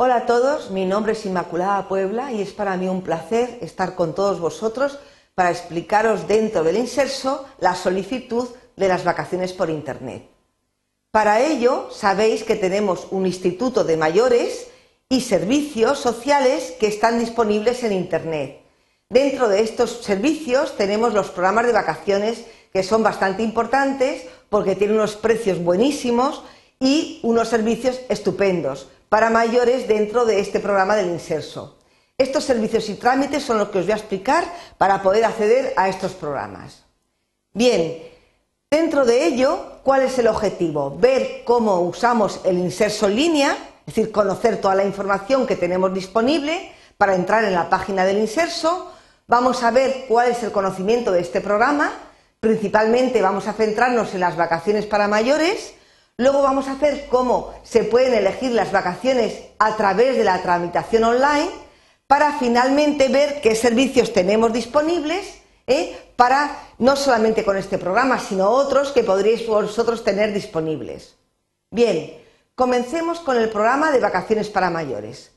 Hola a todos, mi nombre es Inmaculada Puebla y es para mí un placer estar con todos vosotros para explicaros dentro del inserso la solicitud de las vacaciones por Internet. Para ello, sabéis que tenemos un instituto de mayores y servicios sociales que están disponibles en Internet. Dentro de estos servicios tenemos los programas de vacaciones que son bastante importantes porque tienen unos precios buenísimos y unos servicios estupendos para mayores dentro de este programa del inserso. Estos servicios y trámites son los que os voy a explicar para poder acceder a estos programas. Bien, dentro de ello, ¿cuál es el objetivo? Ver cómo usamos el inserso en línea, es decir, conocer toda la información que tenemos disponible para entrar en la página del inserso. Vamos a ver cuál es el conocimiento de este programa. Principalmente vamos a centrarnos en las vacaciones para mayores Luego vamos a hacer cómo se pueden elegir las vacaciones a través de la tramitación online para finalmente ver qué servicios tenemos disponibles ¿eh? para no solamente con este programa, sino otros que podríais vosotros tener disponibles. Bien, comencemos con el programa de vacaciones para mayores.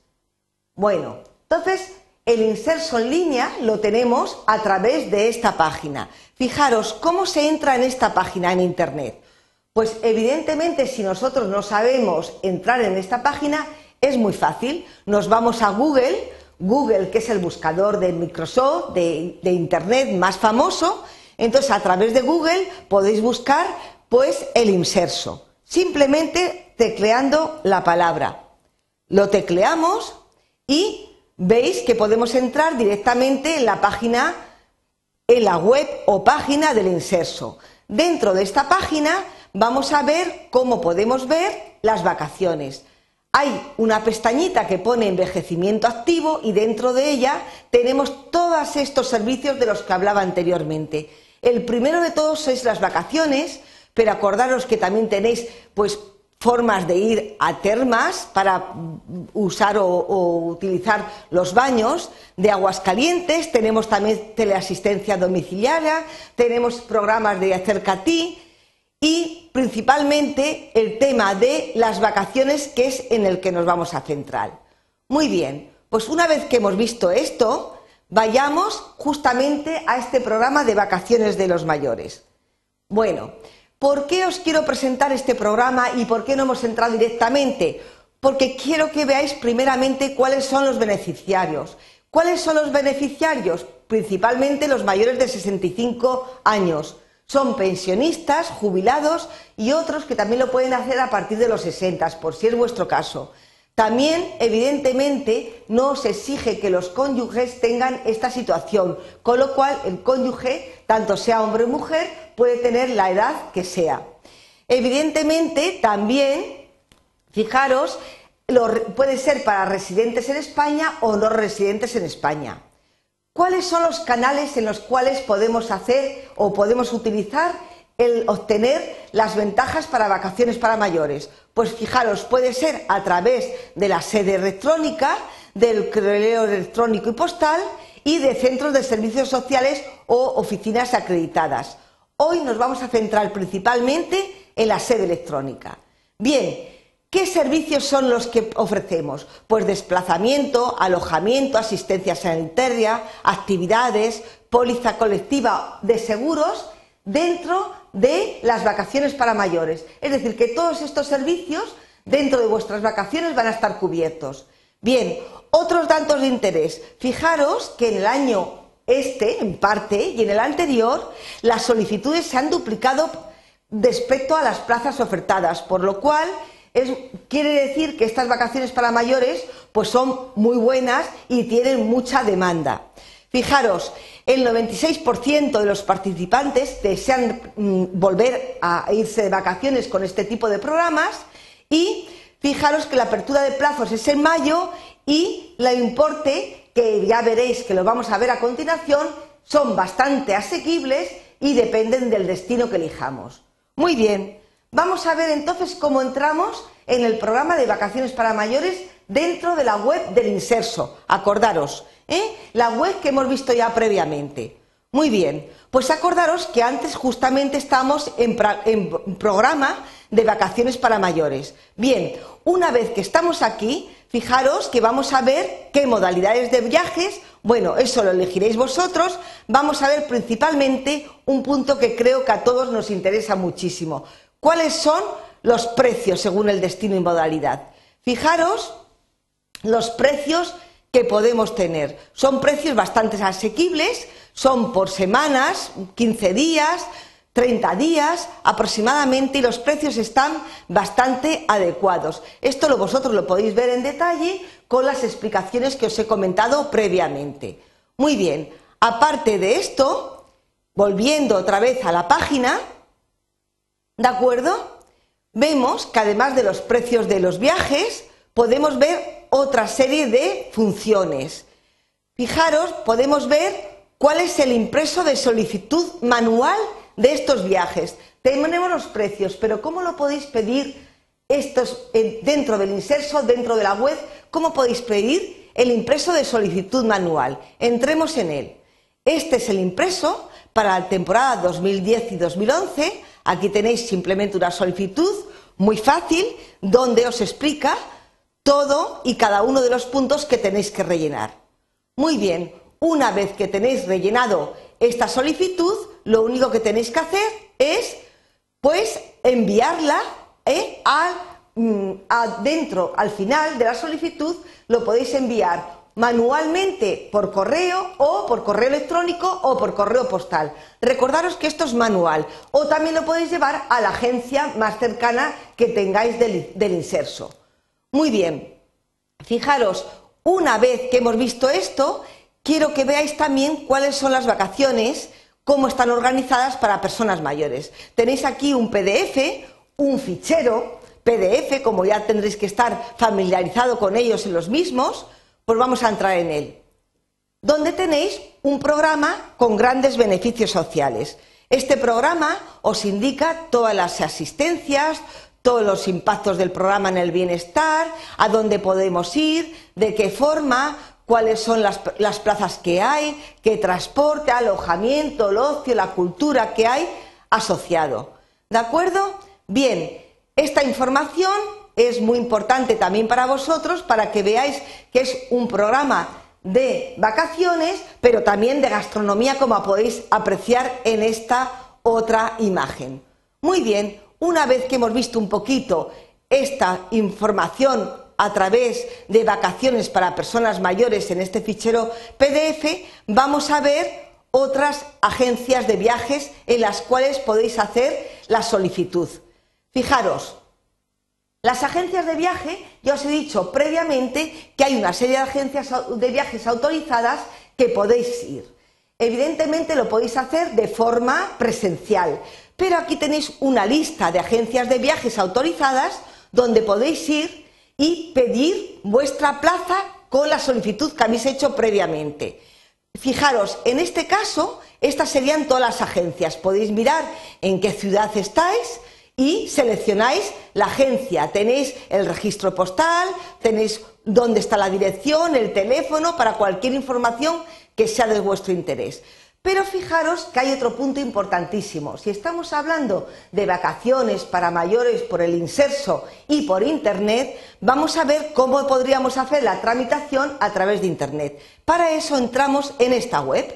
Bueno, entonces el inserso en línea lo tenemos a través de esta página. Fijaros cómo se entra en esta página en Internet. Pues evidentemente si nosotros no sabemos entrar en esta página es muy fácil. Nos vamos a Google, Google que es el buscador de Microsoft, de, Internet más famoso. Entonces a través de Google podéis buscar pues el inserso, simplemente tecleando la palabra. Lo tecleamos y veis que podemos entrar directamente en la página, en la web o página del inserso. Dentro de esta página vamos a ver cómo podemos ver las vacaciones. Hay una pestañita que pone envejecimiento activo y dentro de ella tenemos todos estos servicios de los que hablaba anteriormente. El primero de todos es las vacaciones, pero acordaros que también tenéis pues formas de ir a termas para usar o, utilizar los baños de aguas calientes, tenemos también teleasistencia domiciliaria, tenemos programas de acerca ti, y principalmente el tema de las vacaciones, que es en el que nos vamos a centrar. Muy bien, pues una vez que hemos visto esto, vayamos justamente a este programa de vacaciones de los mayores. Bueno, ¿por qué os quiero presentar este programa y por qué no hemos entrado directamente? Porque quiero que veáis primeramente cuáles son los beneficiarios. ¿Cuáles son los beneficiarios? Principalmente los mayores de 65 años son pensionistas, jubilados y otros que también lo pueden hacer a partir de los 60, por si es vuestro caso. También, evidentemente, no se exige que los cónyuges tengan esta situación, con lo cual el cónyuge, tanto sea hombre o mujer, puede tener la edad que sea. Evidentemente, también, fijaros, puede ser para residentes en España o no residentes en España. ¿Cuáles son los canales en los cuales podemos hacer o podemos utilizar el obtener las ventajas para vacaciones para mayores? Pues fijaros, puede ser a través de la sede electrónica, del correo electrónico y postal y de centros de servicios sociales o oficinas acreditadas. Hoy nos vamos a centrar principalmente en la sede electrónica. Bien, ¿Qué servicios son los que ofrecemos? Pues desplazamiento, alojamiento, asistencia sanitaria, actividades, póliza colectiva de seguros dentro de las vacaciones para mayores. Es decir, que todos estos servicios dentro de vuestras vacaciones van a estar cubiertos. Bien, otros datos de interés. Fijaros que en el año este, en parte, y en el anterior, las solicitudes se han duplicado respecto a las plazas ofertadas, por lo cual quiere decir que estas vacaciones para mayores pues son muy buenas y tienen mucha demanda. Fijaros, el 96% de los participantes desean mm, volver a irse de vacaciones con este tipo de programas y fijaros que la apertura de plazos es en mayo y el importe, que ya veréis que lo vamos a ver a continuación, son bastante asequibles y dependen del destino que elijamos. Muy bien, Vamos a ver entonces cómo entramos en el programa de vacaciones para mayores dentro de la web del Inserso. Acordaros, ¿eh? la web que hemos visto ya previamente. Muy bien, pues acordaros que antes justamente estamos en, en programa de vacaciones para mayores. Bien, una vez que estamos aquí, Fijaros que vamos a ver qué modalidades de viajes, bueno, eso lo elegiréis vosotros, vamos a ver principalmente un punto que creo que a todos nos interesa muchísimo. ¿Cuáles son los precios según el destino y modalidad? Fijaros los precios que podemos tener. Son precios bastante asequibles, son por semanas, 15 días, 30 días aproximadamente y los precios están bastante adecuados. Esto lo vosotros lo podéis ver en detalle con las explicaciones que os he comentado previamente. Muy bien, aparte de esto, volviendo otra vez a la página, ¿de acuerdo? Vemos que además de los precios de los viajes, podemos ver otra serie de funciones. Fijaros, podemos ver cuál es el impreso de solicitud manual de estos viajes. Tenemos los precios, pero ¿cómo lo podéis pedir estos dentro del inserso, dentro de la web? ¿Cómo podéis pedir el impreso de solicitud manual? Entremos en él. Este es el impreso para la temporada 2010 y 2011. Aquí tenéis simplemente una solicitud muy fácil donde os explica todo y cada uno de los puntos que tenéis que rellenar. Muy bien, una vez que tenéis rellenado esta solicitud, lo único que tenéis que hacer es, pues, enviarla ¿eh? mm, dentro, al final de la solicitud, lo podéis enviar manualmente por correo o por correo electrónico o por correo postal. Recordaros que esto es manual o también lo podéis llevar a la agencia más cercana que tengáis del, del inserso. Muy bien, fijaros, una vez que hemos visto esto, quiero que veáis también cuáles son las vacaciones, cómo están organizadas para personas mayores. Tenéis aquí un PDF, un fichero PDF, como ya tendréis que estar familiarizado con ellos en los mismos, pues vamos a entrar en él. Donde tenéis un programa con grandes beneficios sociales. Este programa os indica todas las asistencias, todos los impactos del programa en el bienestar, a dónde podemos ir, de qué forma, cuáles son las, plazas que hay, qué transporte, alojamiento, el ocio, la cultura que hay asociado. ¿De acuerdo? Bien, esta información es muy importante también para vosotros para que veáis que es un programa de vacaciones, pero también de gastronomía, como podéis apreciar en esta otra imagen. Muy bien, una vez que hemos visto un poquito esta información a través de vacaciones para personas mayores en este fichero PDF, vamos a ver otras agencias de viajes en las cuales podéis hacer la solicitud. Fijaros, las agencias de viaje, ya os he dicho previamente que hay una serie de agencias de viajes autorizadas que podéis ir. Evidentemente lo podéis hacer de forma presencial, pero aquí tenéis una lista de agencias de viajes autorizadas donde podéis ir y pedir vuestra plaza con la solicitud que habéis hecho previamente. Fijaros, en este caso, estas serían todas las agencias. Podéis mirar en qué ciudad estáis y seleccionáis la agencia. Tenéis el registro postal, tenéis dónde está la dirección, el teléfono, para cualquier información que sea de vuestro interés. Pero fijaros que hay otro punto importantísimo. Si estamos hablando de vacaciones para mayores por el inserso y por Internet, vamos a ver cómo podríamos hacer la tramitación a través de Internet. Para eso entramos en esta web,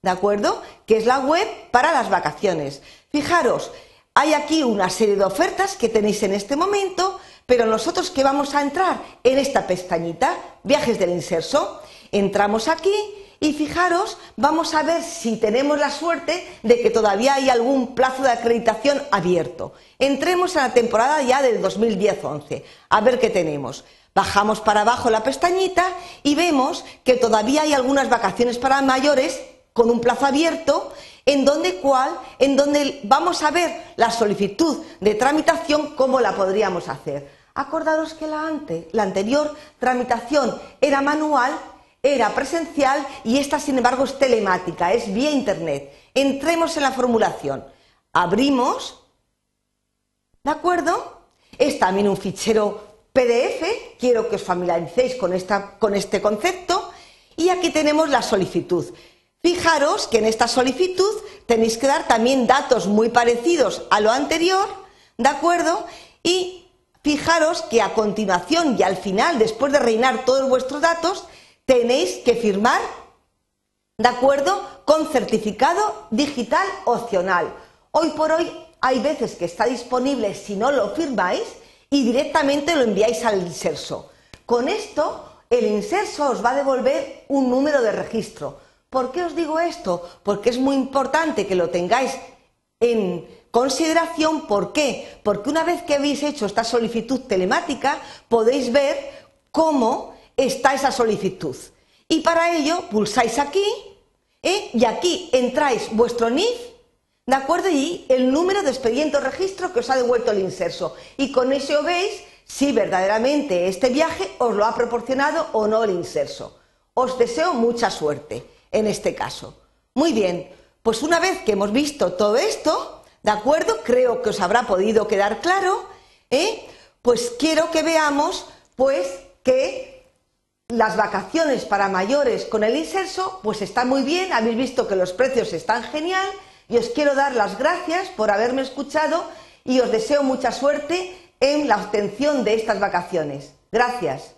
¿de acuerdo? Que es la web para las vacaciones. Fijaros, hay aquí una serie de ofertas que tenéis en este momento, pero nosotros que vamos a entrar en esta pestañita, viajes del inserso, entramos aquí y fijaros, vamos a ver si tenemos la suerte de que todavía hay algún plazo de acreditación abierto. Entremos en la temporada ya del 2010-11, a ver qué tenemos. Bajamos para abajo la pestañita y vemos que todavía hay algunas vacaciones para mayores con un plazo abierto en donde cuál, en donde vamos a ver la solicitud de tramitación cómo la podríamos hacer. Acordaros que la, la anterior tramitación era manual era presencial y esta, sin embargo, es telemática, es vía Internet. Entremos en la formulación. Abrimos, ¿de acuerdo? Es también un fichero PDF, quiero que os familiaricéis con, esta, con este concepto. Y aquí tenemos la solicitud. Fijaros que en esta solicitud tenéis que dar también datos muy parecidos a lo anterior, ¿de acuerdo? Y fijaros que a continuación y al final, después de reinar todos vuestros datos, tenéis que firmar, ¿de acuerdo?, con certificado digital opcional. Hoy por hoy hay veces que está disponible si no lo firmáis y directamente lo enviáis al inserso. Con esto, el inserso os va a devolver un número de registro. ¿Por qué os digo esto? Porque es muy importante que lo tengáis en consideración. ¿Por qué? Porque una vez que habéis hecho esta solicitud telemática, podéis ver cómo está esa solicitud. Y para ello pulsáis aquí ¿eh? y aquí entráis vuestro NIF ¿De acuerdo? Y el número de expediente o registro que os ha devuelto el inserso. Y con eso veis si verdaderamente este viaje os lo ha proporcionado o no el inserso. Os deseo mucha suerte en este caso. Muy bien, pues una vez que hemos visto todo esto, ¿de acuerdo? Creo que os habrá podido quedar claro, ¿eh? Pues quiero que veamos, pues, que las vacaciones para mayores con el inserso, pues están muy bien, habéis visto que los precios están genial y os quiero dar las gracias por haberme escuchado y os deseo mucha suerte en la obtención de estas vacaciones. Gracias.